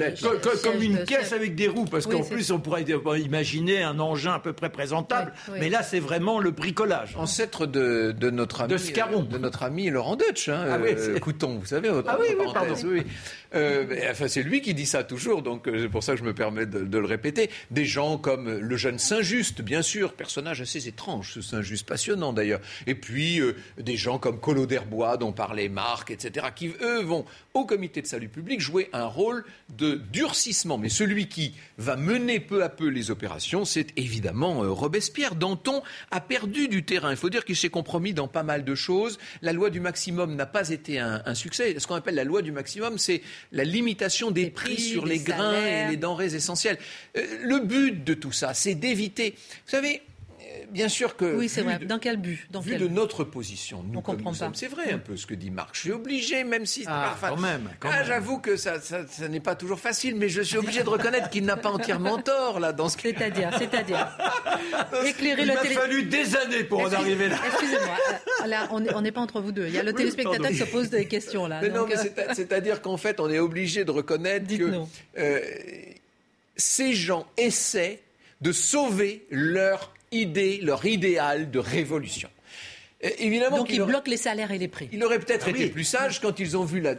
Comme, une caisse avec des roues, parce qu'en plus, on pourrait imaginer un engin à peu près présentable. mais là, c'est vraiment le bricolage. Ancêtre de, notre ami, de, notre ami Laurent Deutsch. Hein. Hein, ah euh, Couton, vous savez. Ah oui, oui, pardon. Euh, enfin, c'est lui qui dit ça toujours, donc euh, c'est pour ça que je me permets de, le répéter. Des gens comme le jeune Saint-Just, bien sûr, personnage assez étrange, ce Saint-Just passionnant d'ailleurs. Et puis des gens comme Collot d'Herbois, dont parlait Marc, etc., qui eux vont au comité de salut public jouer un rôle de durcissement. Mais celui qui va mener peu à peu les opérations, c'est évidemment Robespierre. Danton a perdu du terrain. Il faut dire qu'il s'est compromis dans pas mal de choses. La loi du maximum n'a pas été un, succès. Ce qu'on appelle la loi du maximum, c'est la limitation des, prix, sur les grains et les denrées essentielles. Euh, le but de tout ça, c'est d'éviter. Vous savez, bien sûr que. Oui, c'est vrai. Dans quel but? Vu de notre position, nous, comme nous sommes, c'est vrai un peu ce que dit Marc. Je suis obligé, même si. Ah, quand même. ah, j'avoue que ça, ça, n'est pas toujours facile, mais je suis obligé de reconnaître qu'il n'a pas entièrement tort là dans ce. C'est-à-dire, c'est-à-dire. Éclairer le télé. Il m'a fallu des années pour en arriver là. Excusez-moi. Euh, là, on n'est pas entre vous deux. Il y a le téléspectateur qui se pose des questions là. Mais non, mais euh, c'est-à-dire qu'en fait, on est obligé de reconnaître que euh, ces gens essaient de sauver leur idée, leur idéal de révolution. Évidemment Donc ils bloquent les salaires et les prix. Il aurait peut-être ah été plus sage quand ils ont vu, la,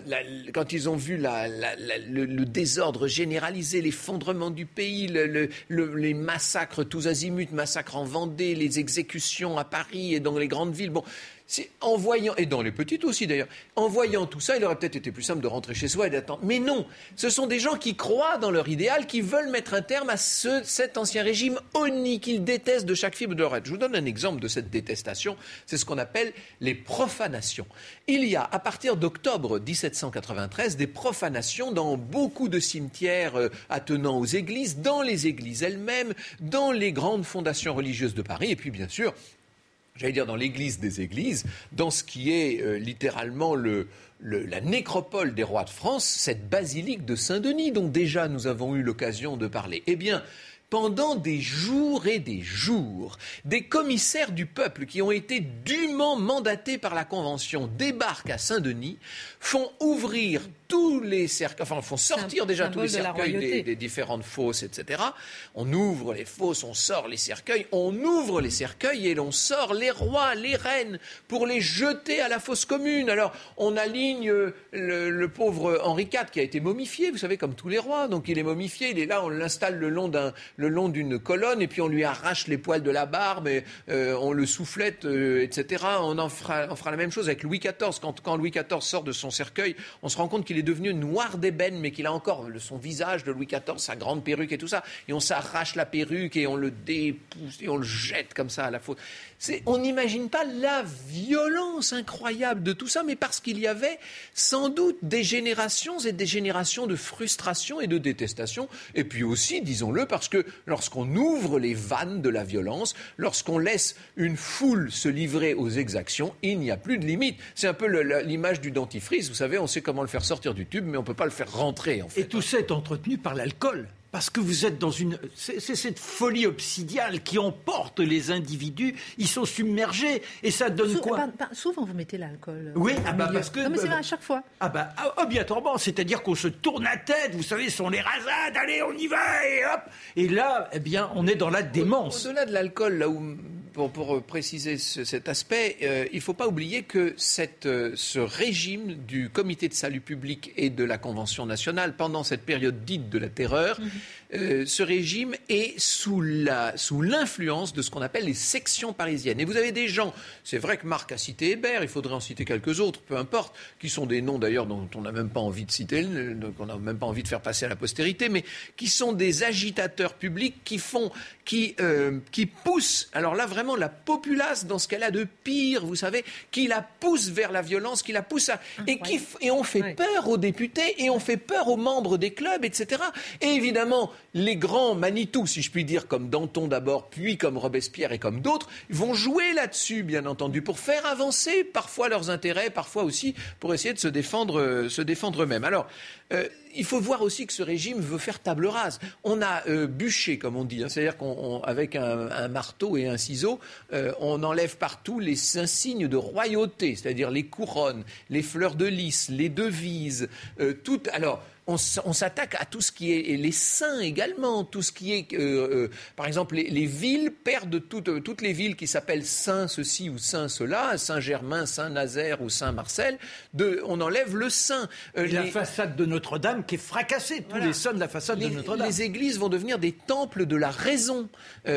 quand ils ont vu le, désordre généralisé, l'effondrement du pays, les massacres tous azimuts, massacres en Vendée, les exécutions à Paris et dans les grandes villes. Bon, en voyant, et dans les petites aussi d'ailleurs, en voyant tout ça, il aurait peut-être été plus simple de rentrer chez soi et d'attendre. Mais non, ce sont des gens qui croient dans leur idéal, qui veulent mettre un terme à ce, cet ancien régime oni qu'ils détestent de chaque fibre de leur être. Je vous donne un exemple de cette détestation, c'est ce qu'on appelle les profanations. Il y a, à partir d'octobre 1793, des profanations dans beaucoup de cimetières euh, attenant aux églises, dans les églises elles-mêmes, dans les grandes fondations religieuses de Paris, et puis bien sûr j'allais dire dans l'église des églises, dans ce qui est euh, littéralement la nécropole des rois de France, cette basilique de Saint-Denis dont déjà nous avons eu l'occasion de parler. Eh bien, pendant des jours et des jours, des commissaires du peuple qui ont été dûment mandatés par la Convention débarquent à Saint-Denis, font ouvrir tous les cercueils, enfin, font sortir déjà tous les cercueils des, différentes fosses, etc. On ouvre les fosses, on sort les cercueils, on ouvre les cercueils et l'on sort les rois, les reines pour les jeter à la fosse commune. Alors, on aligne le, pauvre Henri IV qui a été momifié, vous savez, comme tous les rois. Donc, il est momifié, il est là, on l'installe le long d'un, le long d'une colonne et puis on lui arrache les poils de la barbe et euh, on le soufflette, euh, etc. On en fera, on fera la même chose avec Louis XIV. Quand, quand Louis XIV sort de son cercueil, on se rend compte qu'il est devenu noir d'ébène, mais qu'il a encore son visage de Louis XIV, sa grande perruque et tout ça. Et on s'arrache la perruque et on le dépousse et on le jette comme ça à la faute. On n'imagine pas la violence incroyable de tout ça, mais parce qu'il y avait sans doute des générations et des générations de frustration et de détestation. Et puis aussi, disons-le, parce que lorsqu'on ouvre les vannes de la violence, lorsqu'on laisse une foule se livrer aux exactions, il n'y a plus de limite. C'est un peu l'image du dentifrice. Vous savez, on sait comment le faire sortir du tube, mais on ne peut pas le faire rentrer. En fait. Et tout ça est entretenu par l'alcool. Parce que vous êtes dans une. C'est cette folie obsidiale qui emporte les individus. Ils sont submergés. Et ça donne quoi Souvent, vous mettez l'alcool. Oui, ah bah parce que. Non, mais c'est à chaque fois. Ah bah, ah, obligatoirement. C'est-à-dire qu'on se tourne la tête. Vous savez, ce sont les rasades. Allez, on y va. Et hop. Et là, eh bien, on est dans la démence. Au-delà de l'alcool, là où pour, préciser cet aspect, euh, il ne faut pas oublier que cette, euh, ce régime du Comité de salut public et de la Convention nationale, pendant cette période dite de la terreur, mhm. euh, ce régime est sous l'influence sous de ce qu'on appelle les sections parisiennes. Et vous avez des gens, c'est vrai que Marc a cité Hébert, il faudrait en citer quelques autres, peu importe, qui sont des noms d'ailleurs dont on n'a même pas envie de citer, qu'on n'a même pas envie de faire passer à la postérité, mais qui sont des agitateurs publics qui font, qui, qui poussent, alors là vraiment, la populace dans ce qu'elle a de pire, vous savez, qui la pousse vers la violence, qui la pousse à... Et, qui, et on fait peur aux députés, et on fait peur aux membres des clubs, etc. Et évidemment, les grands Manitou, si je puis dire, comme Danton d'abord, puis comme Robespierre et comme d'autres, vont jouer là-dessus, bien entendu, pour faire avancer parfois leurs intérêts, parfois aussi pour essayer de se défendre, euh, se défendre eux-mêmes. Alors, euh, il faut voir aussi que ce régime veut faire table rase. On a euh, bûché, comme on dit, hein. c'est-à-dire qu'avec un, marteau et un ciseau, euh, on enlève partout les insignes de royauté, c'est-à-dire les couronnes, les fleurs de lys, les devises, tout. Alors, on, s'attaque à tout ce qui est les saints également, tout ce qui est, euh, euh, par exemple, les, villes perdent toutes, euh, toutes les villes qui s'appellent Saint ceci ou Saint cela, Saint-Germain, Saint-Nazaire ou Saint-Marcel, on enlève le saint. la façade de Notre-Dame qui est fracassée, tous les saints de la façade de Notre-Dame. Les églises vont devenir des temples de la raison,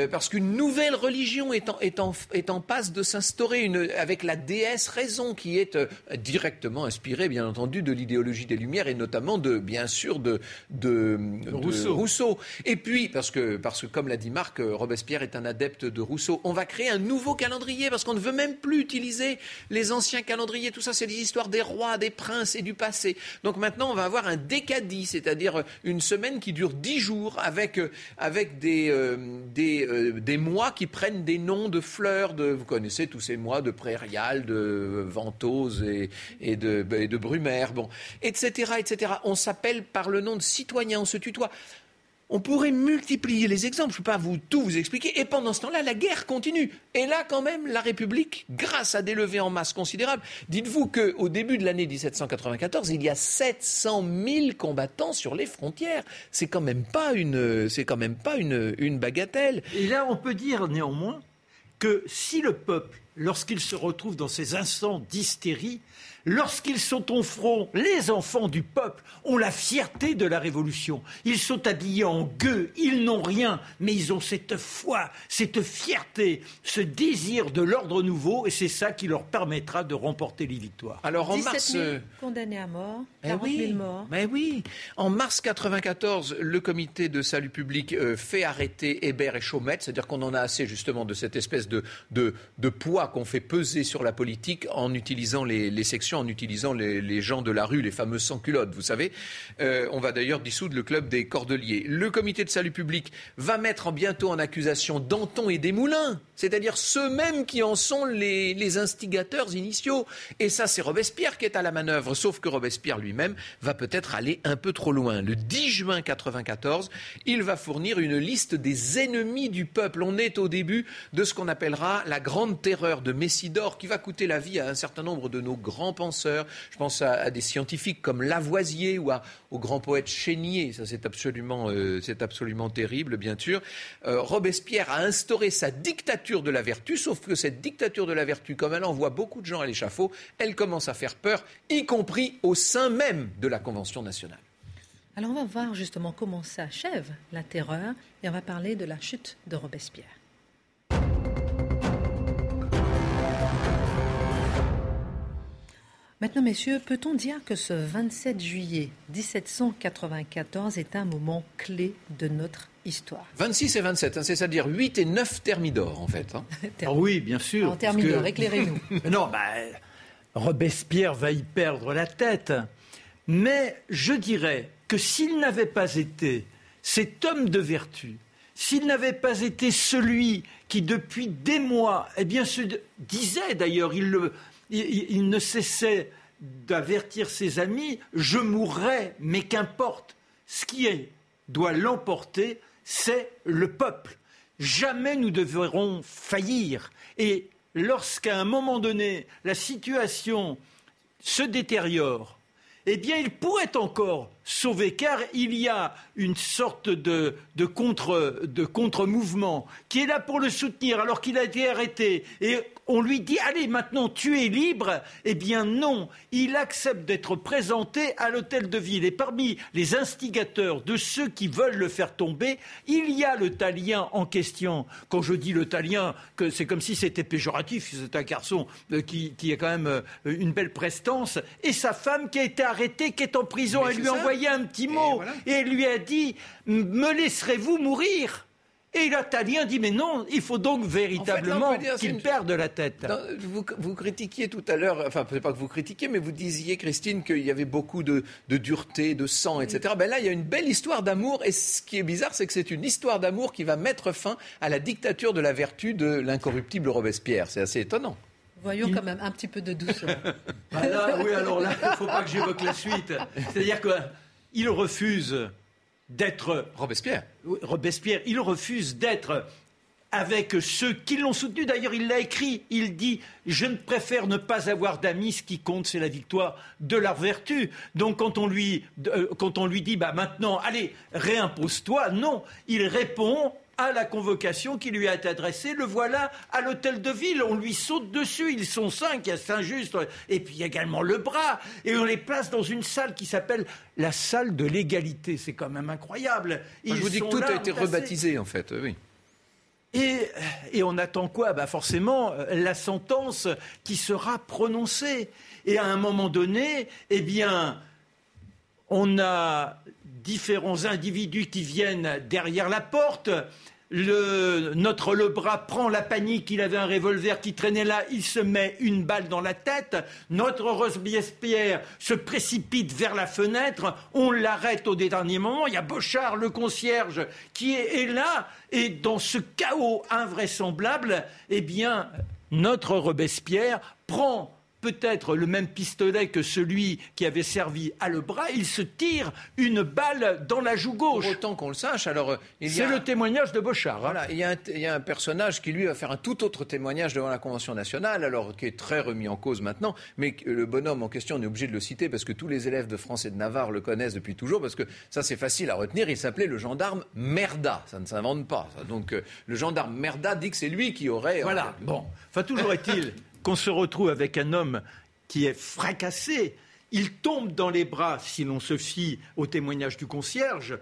parce qu'une nouvelle religion est en, est en, est en passe de s'instaurer, avec la déesse raison qui est directement inspirée, bien entendu, de l'idéologie des Lumières et notamment de bien bien sûr de, de, Rousseau. Et puis, parce que, parce que comme l'a dit Marc, euh, Robespierre est un adepte de Rousseau, on va créer un nouveau calendrier parce qu'on ne veut même plus utiliser les anciens calendriers. Tout ça, c'est des histoires des rois, des princes et du passé. Donc maintenant, on va avoir un décadi, c'est-à-dire une semaine qui dure dix jours avec, euh, avec des, euh, des, des mois qui prennent des noms de fleurs. De, vous connaissez tous ces mois de prairial, de ventose et, et, de, et de brumaire, bon, etc., etc. On s'appelle par le nom de citoyen, on se tutoie. On pourrait multiplier les exemples, je ne peux pas vous tout vous expliquer. Et pendant ce temps-là, la guerre continue. Et là, quand même, la République, grâce à des levées en masse considérables, dites-vous qu'au début de l'année 1794, il y a 700 000 combattants sur les frontières. C'est quand même pas une, c'est quand même pas une, une bagatelle. Et là, on peut dire néanmoins que si le peuple, lorsqu'il se retrouve dans ces instants d'hystérie, Lorsqu'ils sont au front, les enfants du peuple ont la fierté de la révolution. Ils sont habillés en gueux, ils n'ont rien, mais ils ont cette foi, cette fierté, ce désir de l'ordre nouveau, et c'est ça qui leur permettra de remporter les victoires. Alors en mars, euh, condamnés à mort, 40 eh 000 morts. Mais oui, en mars 94, le comité de salut public euh, fait arrêter Hébert et Chaumette, c'est-à-dire qu'on en a assez justement de cette espèce de, poids qu'on fait peser sur la politique en utilisant les sections en utilisant les, gens de la rue, les fameux sans-culottes, vous savez. Euh, on va d'ailleurs dissoudre le club des Cordeliers. Le comité de salut public va mettre bientôt en accusation Danton et Desmoulins, c'est-à-dire ceux mêmes qui en sont les, les instigateurs initiaux. Et ça, c'est Robespierre qui est à la manœuvre, sauf que Robespierre lui-même va peut-être aller un peu trop loin. Le 10 juin 1994, il va fournir une liste des ennemis du peuple. On est au début de ce qu'on appellera la grande terreur de Messidor, qui va coûter la vie à un certain nombre de nos grands je pense à, des scientifiques comme Lavoisier ou au grand poète Chénier. Ça, c'est absolument, euh, absolument terrible, bien sûr. Euh, Robespierre a instauré sa dictature de la vertu, sauf que cette dictature de la vertu, comme elle envoie beaucoup de gens à l'échafaud, elle commence à faire peur, y compris au sein même de la Convention nationale. Alors on va voir justement comment s'achève la terreur et on va parler de la chute de Robespierre. Maintenant, messieurs, peut-on dire que ce 27 juillet 1794 est un moment clé de notre histoire? 26 et 27, hein, c'est-à-dire 8 et 9 Thermidor, en fait. Hein. ah oui, bien sûr. En Thermidor, éclairez-nous. non, bah, Robespierre va y perdre la tête. Mais je dirais que s'il n'avait pas été cet homme de vertu, s'il n'avait pas été celui qui, depuis des mois, eh bien, se disait d'ailleurs, il, il, ne cessait d'avertir ses amis, je mourrai, mais qu'importe, ce qui est, doit l'emporter, c'est le peuple. Jamais nous devrons faillir. Et lorsqu'à un moment donné, la situation se détériore, eh bien, il pourrait encore sauver, car il y a une sorte de, contre-mouvement qui est là pour le soutenir alors qu'il a été arrêté. Et on lui dit Allez, maintenant tu es libre. Eh bien, non. Il accepte d'être présenté à l'hôtel de ville. Et parmi les instigateurs de ceux qui veulent le faire tomber, il y a le talien en question. Quand je dis le talien, c'est comme si c'était péjoratif. C'est un garçon euh, qui, a quand même euh, une belle prestance. Et sa femme qui a été arrêtée, qui est en prison. Elle lui a envoyé un petit mot. Et, elle lui a dit Me laisserez-vous mourir? Et l'Italien dit mais non, il faut donc véritablement qu'il perde la tête. vous, critiquiez tout à l'heure, enfin peut pas que vous critiquiez, mais vous disiez Christine qu'il y avait beaucoup de, dureté, de sang, etc. Ben là, il y a une belle histoire d'amour et ce qui est bizarre, c'est que c'est une histoire d'amour qui va mettre fin à la dictature de la vertu de l'incorruptible Robespierre. C'est assez étonnant. Voyons quand même un petit peu de douceur. Bah oui, alors là, il ne faut pas que j'évoque la suite. C'est-à-dire qu'il refuse d'être. Robespierre. Robespierre, il refuse d'être avec ceux qui l'ont soutenu. D'ailleurs, il l'a écrit. Il dit Je ne préfère ne pas avoir d'amis. Ce qui compte, c'est la victoire de leur vertu. Donc, quand on lui, euh, quand on lui dit bah, Maintenant, allez, réimpose-toi, non. Il répond à la convocation qui lui a été adressée. Le voilà à l'hôtel de ville. On lui saute dessus. Ils sont cinq. Il y a Saint-Just. Et puis il y a également le bras. Et on les place dans une salle qui s'appelle la salle de l'égalité. C'est quand même incroyable. je vous dis que tout a été rebaptisé, en fait. Oui. Et, et, on attend quoi? Bah Forcément, la sentence qui sera prononcée. Et à un moment donné, eh bien, on a différents individus qui viennent derrière la porte. Le, notre Lebras prend la panique, il avait un revolver qui traînait là, il se met une balle dans la tête. Notre Robespierre se précipite vers la fenêtre, on l'arrête au dernier moment. Il y a Bochard, le concierge, qui est, est là. Et dans ce chaos invraisemblable, eh bien, notre Robespierre prend peut-être le même pistolet que celui qui avait servi à le bras, il se tire une balle dans la joue gauche. Pour autant qu'on le sache, alors... Euh, C'est le témoignage de Bochard. Hein. Voilà, il y, a un, il y, a un, personnage qui, lui, va faire un tout autre témoignage devant la Convention nationale, alors qui est très remis en cause maintenant, mais le bonhomme en question, on est obligé de le citer parce que tous les élèves de France et de Navarre le connaissent depuis toujours, parce que ça, c'est facile à retenir. Il s'appelait le gendarme Merda. Ça ne s'invente pas. Donc, euh, le gendarme Merda dit que c'est lui qui aurait... Voilà, bon. Enfin, toujours est-il qu'on se retrouve avec un homme qui est fracassé. Il tombe dans les bras, si l'on se fie au témoignage du concierge,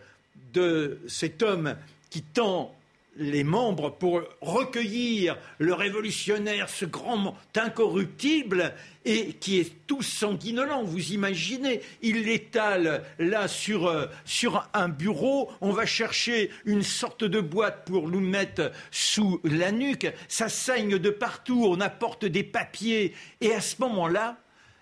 de cet homme qui tend les membres pour recueillir le révolutionnaire, ce grand incorruptible, et qui est tout sanguinolent. Vous imaginez, il l'étale là sur, euh, sur un bureau, on va chercher une sorte de boîte pour nous mettre sous la nuque, ça saigne de partout, on apporte des papiers, et à ce moment-là,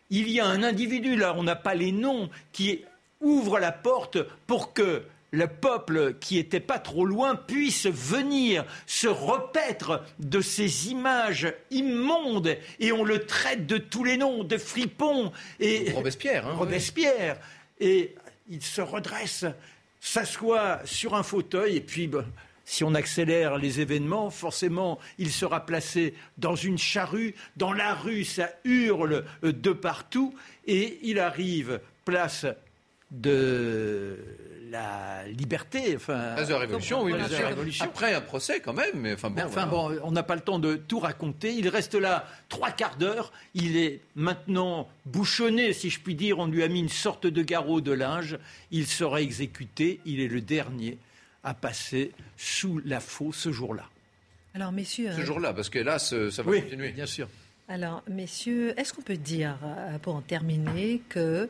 il y a un individu, là on n'a pas les noms, qui ouvre la porte pour que le peuple qui n'était pas trop loin puisse venir se repaître de ces images immondes et on le traite de tous les noms, de fripon et Robespierre. Hein, Robespierre. Et il se redresse, s'assoit sur un fauteuil et puis ben, si on accélère les événements, forcément, il sera placé dans une charrue, dans la rue, ça hurle de partout, et il arrive place de la liberté. Enfin, de la Révolution, oui, bien sûr. Après un procès, quand même. Mais enfin, bon, enfin bon, on n'a pas le temps de tout raconter. Il reste là trois quarts d'heure. Il est maintenant bouchonné, si je puis dire. On lui a mis une sorte de garrot de linge. Il sera exécuté. Il est le dernier à passer sous la faux ce jour-là. Alors, messieurs. Ce jour-là, parce que là, ça va oui, continuer. Bien sûr. Alors, messieurs, est-ce qu'on peut dire, euh, pour en terminer, que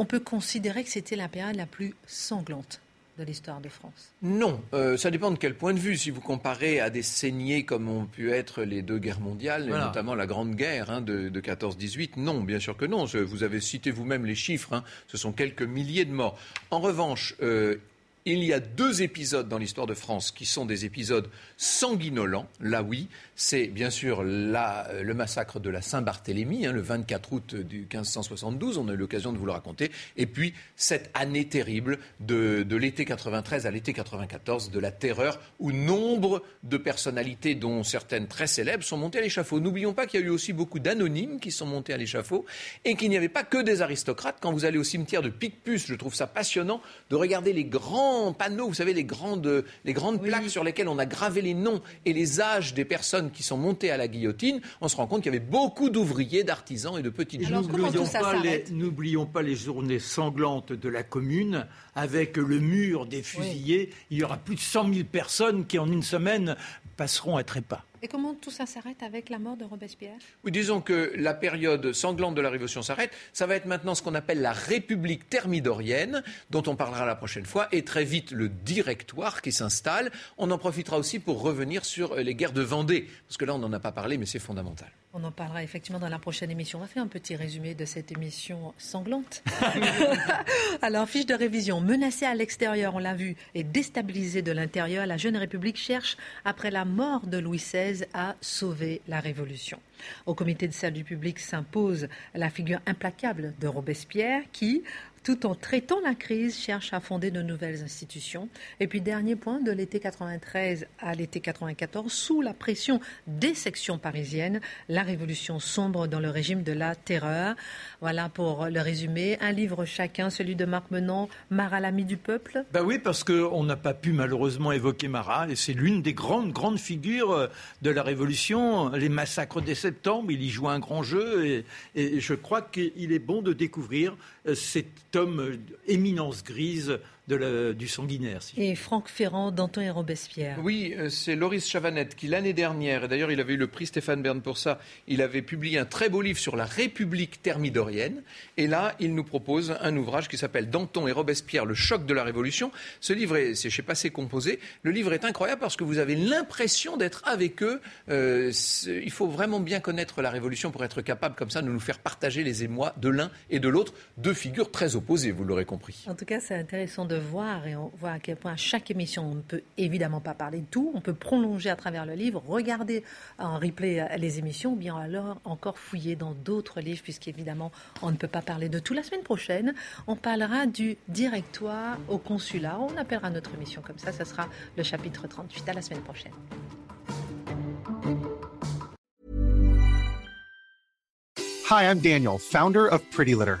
on peut considérer que c'était la période la plus sanglante de l'histoire de France Non, euh, ça dépend de quel point de vue. Si vous comparez à des saignées comme ont pu être les deux guerres mondiales, notamment la Grande Guerre hein, de, 14-18, non, bien sûr que non. Vous avez cité vous-même les chiffres, hein. ce sont quelques milliers de morts. En revanche, euh, il y a deux épisodes dans l'histoire de France qui sont des épisodes sanguinolents. Là, oui, c'est bien sûr le massacre de la Saint-Barthélemy, hein, le 24 août du 1572. On a eu l'occasion de vous le raconter. Et puis, cette année terrible de, de l'été 93 à l'été 94, de la terreur, où nombre de personnalités, dont certaines très célèbres, sont montées à l'échafaud. N'oublions pas qu'il y a eu aussi beaucoup d'anonymes qui sont montés à l'échafaud et qu'il n'y avait pas que des aristocrates. Quand vous allez au cimetière de Picpus, je trouve ça passionnant de regarder les grands panneaux, vous savez, les grandes, les grandes plaques sur lesquelles on a gravé les noms et les âges des personnes qui sont montées à la guillotine, on se rend compte qu'il y avait beaucoup d'ouvriers, d'artisans et de petites gens. N'oublions pas, les journées sanglantes de la commune avec le mur des fusillés. Il y aura plus de 100 000 personnes qui, en une semaine, passeront à trépas. Et comment tout ça s'arrête avec la mort de Robespierre? Oui, disons que la période sanglante de la Révolution s'arrête. Ça va être maintenant ce qu'on appelle la République thermidorienne, dont on parlera la prochaine fois, et très vite le directoire qui s'installe. On en profitera aussi pour revenir sur les guerres de Vendée, parce que là, on n'en a pas parlé, mais c'est fondamental. On en parlera effectivement dans la prochaine émission. On va faire un petit résumé de cette émission sanglante. Alors, fiche de révision. Menacée à l'extérieur, on l'a vu, et déstabilisée de l'intérieur, la jeune République cherche, après la mort de Louis XVI, à sauver la Révolution. Au comité de du public s'impose la figure implacable de Robespierre qui, tout en traitant la crise, cherche à fonder de nouvelles institutions. Et puis, dernier point, de l'été 93 à l'été 94, sous la pression des sections parisiennes, la révolution sombre dans le régime de la terreur. Voilà pour le résumé. Un livre chacun, celui de Marc Menon, Marat, l'ami du peuple. Ben oui, parce qu'on n'a pas pu malheureusement évoquer Marat, et c'est l'une des grandes, grandes figures de la révolution. Les massacres des septembre, il y joue un grand jeu, et, et je crois qu'il est bon de découvrir cet homme éminence grise du sanguinaire. et Franck Ferrand, Danton et Robespierre. Oui, euh, c'est Loris Chavanette qui, l'année dernière, et d'ailleurs il avait eu le prix Stéphane Bern pour ça, il avait publié un très beau livre sur la République thermidorienne. Et là, il nous propose un ouvrage qui s'appelle Danton et Robespierre, le choc de la Révolution. Ce livre, c'est chez Passé Composé. Le livre est incroyable parce que vous avez l'impression d'être avec eux. Euh, il faut vraiment bien connaître la Révolution pour être capable, comme ça, de nous faire partager les émois de l'un et de l'autre, deux figures très opposées, vous l'aurez compris. En tout cas, c'est intéressant de voir et on voit à quel point à chaque émission, on ne peut évidemment pas parler de tout. On peut prolonger à travers le livre, regarder en replay euh, les émissions, ou bien alors encore fouiller dans d'autres livres, puisqu'évidemment, on ne peut pas parler de tout. La semaine prochaine, on parlera du directoire au consulat. On appellera notre émission comme ça. Ce sera le chapitre 38. À la semaine prochaine. Hi, I'm Daniel, founder of Pretty Litter.